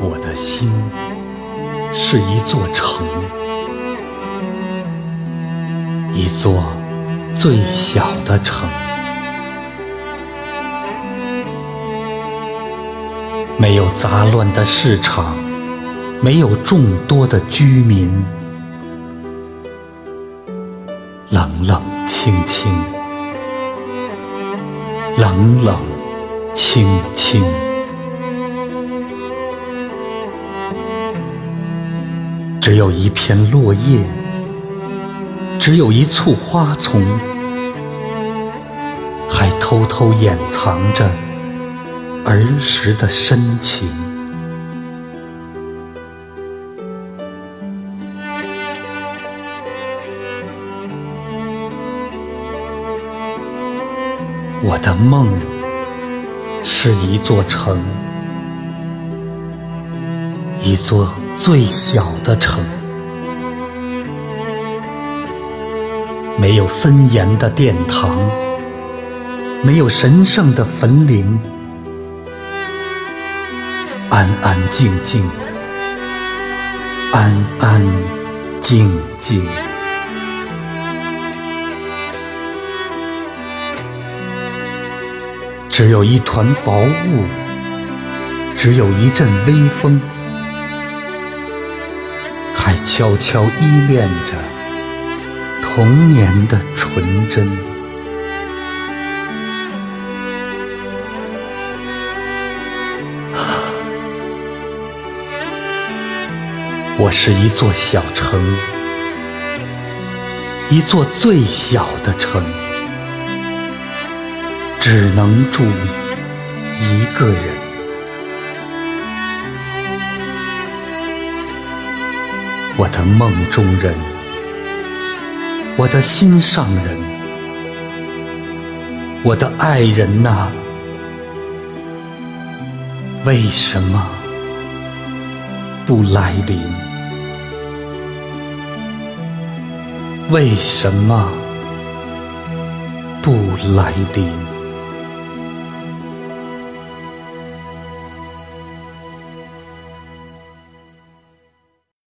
我的心是一座城，一座最小的城，没有杂乱的市场，没有众多的居民，冷冷清清，冷冷清清。只有一片落叶，只有一簇花丛，还偷偷掩藏着儿时的深情。我的梦是一座城，一座。最小的城，没有森严的殿堂，没有神圣的坟陵，安安静静，安安静静，只有一团薄雾，只有一阵微风。还悄悄依恋着童年的纯真。我是一座小城，一座最小的城，只能住一个人。我的梦中人，我的心上人，我的爱人呐，为什么不来临？为什么不来临？